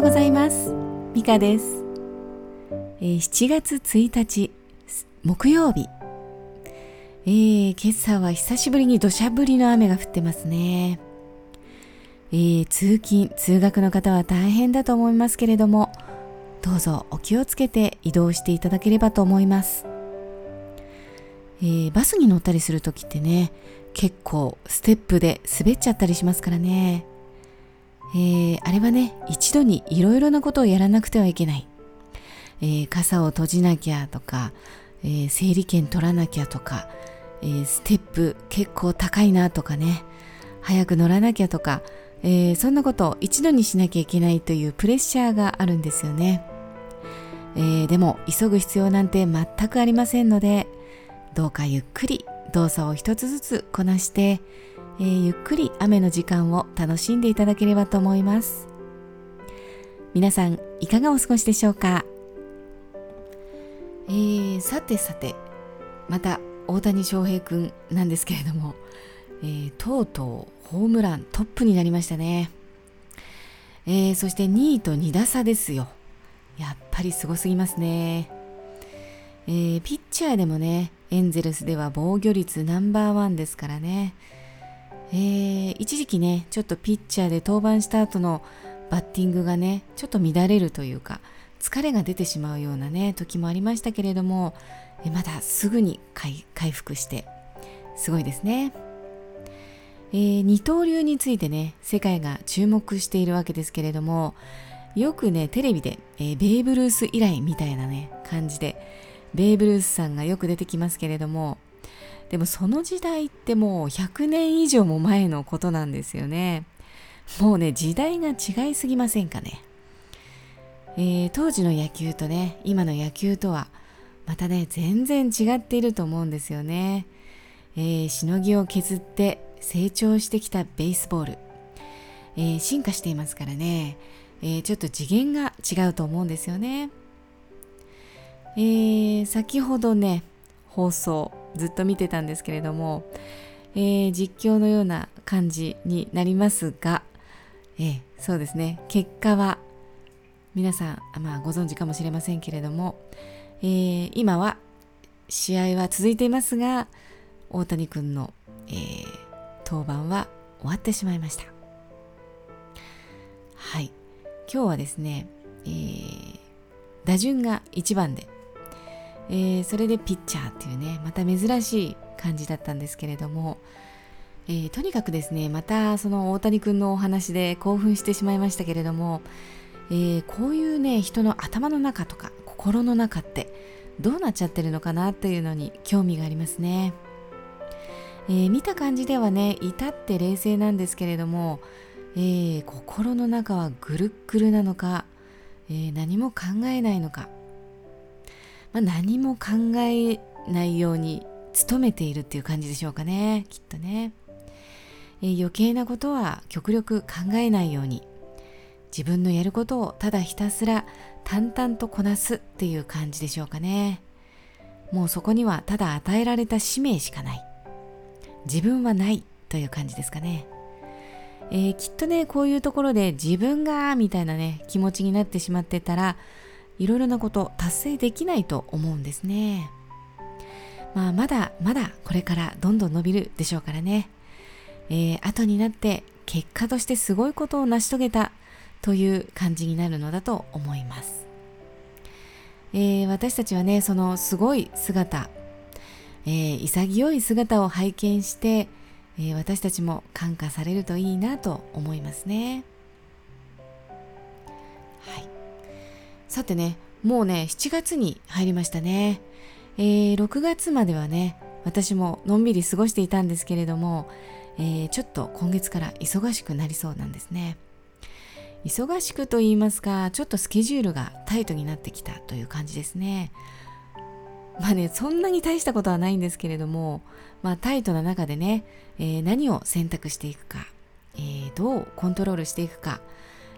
ようございます。ミカです、えー、7月1日木曜日、えー、今朝は久しぶりに土砂降りの雨が降ってますね、えー、通勤通学の方は大変だと思いますけれどもどうぞお気をつけて移動していただければと思います、えー、バスに乗ったりする時ってね結構ステップで滑っちゃったりしますからね。えー、あれはね一度にいろいろなことをやらなくてはいけない、えー、傘を閉じなきゃとか、えー、整理券取らなきゃとか、えー、ステップ結構高いなとかね。早く乗らなきゃとか、えー、そんなことを一度にしなきゃいけないというプレッシャーがあるんですよね、えー、でも急ぐ必要なんて全くありませんのでどうかゆっくり動作を一つずつこなして、えー、ゆっくり雨の時間を楽しんでいただければと思います。皆さんいかがお過ごしでしょうか？えー、さてさてまた大谷翔平くんなんですけれども、えー、とうとうホームラントップになりましたね、えー、そして2位と2打差ですよ。やっぱりすごすぎますね、えー、ピッチャーでもねエンゼルスでは防御率ナンバーワンですからね、えー、一時期ねちょっとピッチャーで登板した後のバッティングがねちょっと乱れるというか疲れが出てしまうようなね時もありましたけれどもまだすぐに回復してすごいですね、えー、二刀流についてね世界が注目しているわけですけれどもよくねテレビで、えー、ベーブ・ルース以来みたいなね感じでベーブ・ルースさんがよく出てきますけれどもでもその時代ってもう100年以上も前のことなんですよね。もうね時代が違いすぎませんかね、えー、当時の野球とね今の野球とはまたね全然違っていると思うんですよね、えー、しのぎを削って成長してきたベースボール、えー、進化していますからね、えちょっと次元が違うと思うんですよね。えー、先ほどね放送ずっと見てたんですけれども、えー、実況のような感じになりますが、えー、そうですね。結果は皆さん、まあ、ご存知かもしれませんけれども、えー、今は試合は続いていますが大谷君の、えー、登板は終わってしまいました。はい。今日はですね、えー、打順が1番でえー、それでピッチャーっていうねまた珍しい感じだったんですけれども、えー、とにかくですねまたその大谷君のお話で興奮してしまいましたけれども、えー、こういうね人の頭の中とか心の中ってどうなっちゃってるのかなというのに興味がありますね、え、見た感じではね至って冷静なんですけれども、え、心の中はぐるっぐるなのか、え、何も考えないのかまあ、何も考えないように努めているっていう感じでしょうかね。きっとね、えー、余計なことは極力考えないように。自分のやることをただひたすら淡々とこなすっていう感じでしょうかね。もうそこにはただ与えられた使命しかない。自分はないという感じですかね。えー、きっとねこういうところで自分がみたいなね気持ちになってしまってたらいろいろなこと達成できないと思うんですね。まあまだまだこれからどんどん伸びるでしょうからね。えー、後になって結果としてすごいことを成し遂げたという感じになるのだと思います。えー、私たちはね、そのすごい姿、えー、潔い姿を拝見して、えー、私たちも感化されるといいなと思いますね。はいさてね、もうね、7月に入りましたね。えー、6月まではね、私ものんびり過ごしていたんですけれども、えー、ちょっと今月から忙しくなりそうなんですね。忙しくと言いますか、ちょっとスケジュールがタイトになってきたという感じですね。まあね、そんなに大したことはないんですけれども、まあタイトな中でね、えー、何を選択していくか、えー、どうコントロールしていくか、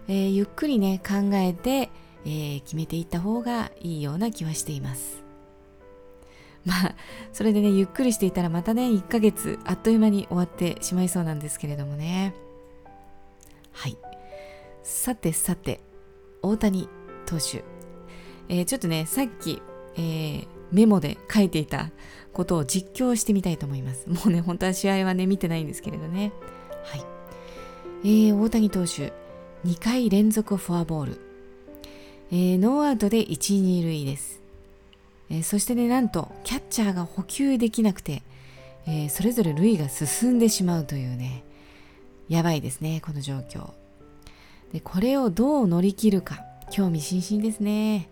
えー、ゆっくりね、考えて、えー、決めていった方がいいような気はしています。まあ、それでね、ゆっくりしていたらまたね、1ヶ月あっという間に終わってしまいそうなんですけれどもね。はい。さてさて、大谷投手、えー、ちょっとねさっき、えー、メモで書いていたことを実況してみたいと思いますもうね本当は試合はね見てないんですけれどねはい、えー、大谷投手2回連続フォアボール、えー、ノーアウトで1、2塁です、えー、そしてねなんとキャッチャーが補給できなくて、えー、それぞれ塁が進んでしまうというねやばいですねこの状況。でこれをどう乗り切るか。興味津々ですね。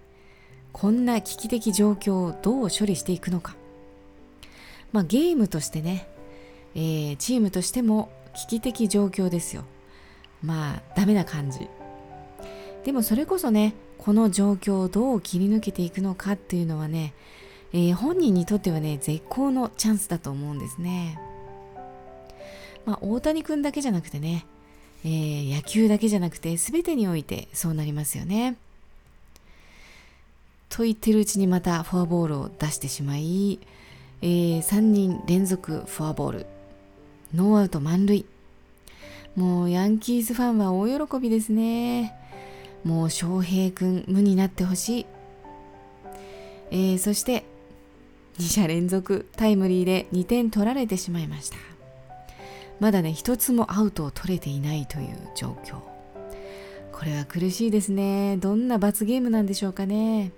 こんな危機的状況をどう処理していくのか。まあゲームとしてね、えー、チームとしても危機的状況ですよ。まあダメな感じ。でもそれこそねこの状況をどう切り抜けていくのかっていうのはね、えー、本人にとってはね絶好のチャンスだと思うんですね。まあ大谷君だけじゃなくてね、えー、野球だけじゃなくて全てにおいてそうなりますよね。と言ってるうちにまたフォアボールを出してしまい、えー、3人連続フォアボール。ノーアウト満塁。もうヤンキースファンは大喜びですね。もう翔平くん無になってほしい。えー、そして2者連続タイムリーで2点取られてしまいました。まだね、一つもアウトを取れていないという状況。これは苦しいですね。どんな罰ゲームなんでしょうかね。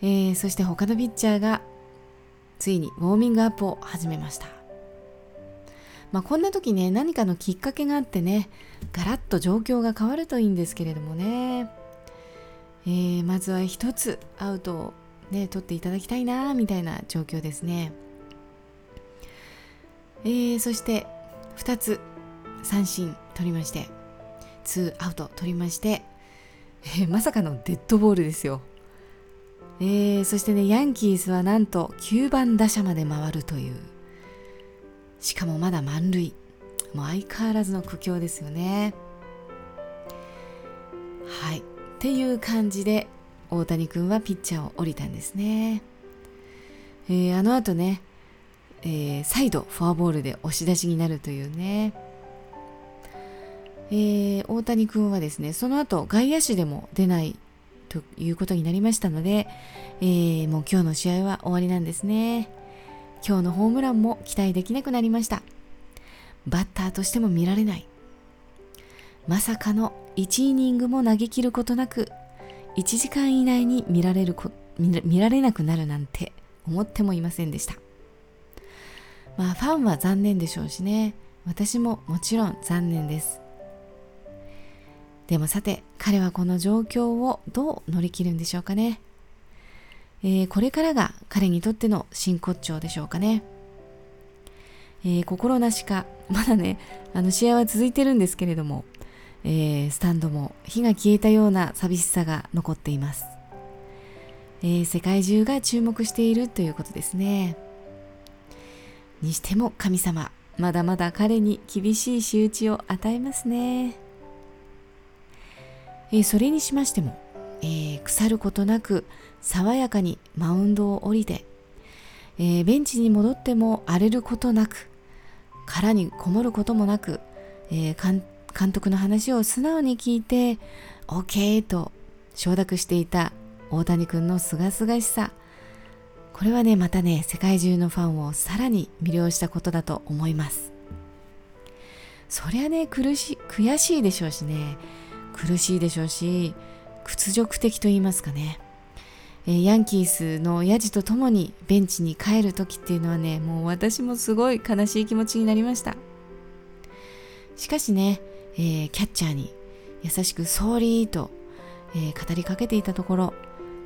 えー、そして他のピッチャーがついにウォーミングアップを始めました。まあ、こんな時ね何かのきっかけがあってねガラッと状況が変わるといいんですけれどもね、えー、まずは一つアウトをね取っていただきたいなみたいな状況ですね、えー、そして2つ三振取りまして2アウト取りまして、えー、まさかのデッドボールですよ。えー、そしてねヤンキースはなんと9番打者まで回るという。しかもまだ満塁。もう相変わらずの苦境ですよね。はい。っていう感じで大谷君はピッチャーを降りたんですね、えー、あの後ね、えー、再度フォアボールで押し出しになるというね。えー、大谷君はですねその後外野手でも出ないということになりましたので、えー、もう今日の試合は終わりなんですね。今日のホームランも期待できなくなりました。バッターとしても見られない。まさかの1イニングも投げ切ることなく1時間以内に見られるこ見られなくなるなんて思ってもいませんでした。まあファンは残念でしょうしね。私ももちろん残念です。でもさて彼はこの状況をどう乗り切るんでしょうかね。えー、これからが彼にとっての真骨頂でしょうかね。えー、心なしか、まだね、あの試合は続いてるんですけれども、えー、スタンドも火が消えたような寂しさが残っています。え世界中が注目しているということですね。にしても神様、まだまだ彼に厳しい仕打ちを与えますね。えそれにしましても、え腐ることなく爽やかにマウンドを降りて、えー、ベンチに戻っても荒れることなく殻にこもることもなく、えー、監督の話を素直に聞いて OK と承諾していた大谷君のすがすがしさ。これはねまたね世界中のファンをさらに魅了したことだと思います。そりゃね苦し悔しいでしょうしね。苦しいでしょうし屈辱的と言いますかね。えヤンキースのヤジとともにベンチに帰る時っていうのはねもう私もすごい悲しい気持ちになりました。しかしね、えー、キャッチャーに優しく「ソーリー」と、えー、語りかけていたところ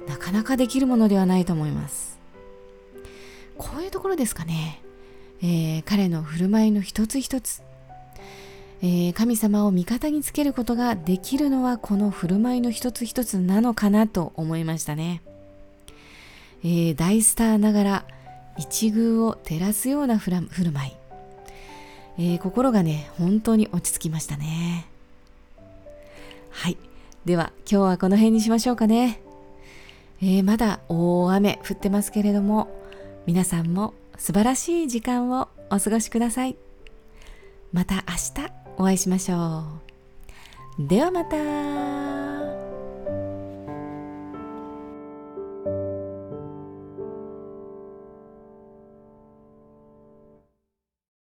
なかなかできるものではないと思います。こういうところですかね、えー、彼の振る舞いの一つ一つ。え、神様を味方につけることができるのはこの振る舞いの一つ一つなのかなと思いましたね。えー、大スターながら一遇を照らすような振る舞い、えー、心がね本当に落ち着きましたね。はい。では今日はこの辺にしましょうかね、えー、まだ大雨降ってますけれども皆さんも素晴らしい時間をお過ごしください。また明日お会いしましょう。ではまた。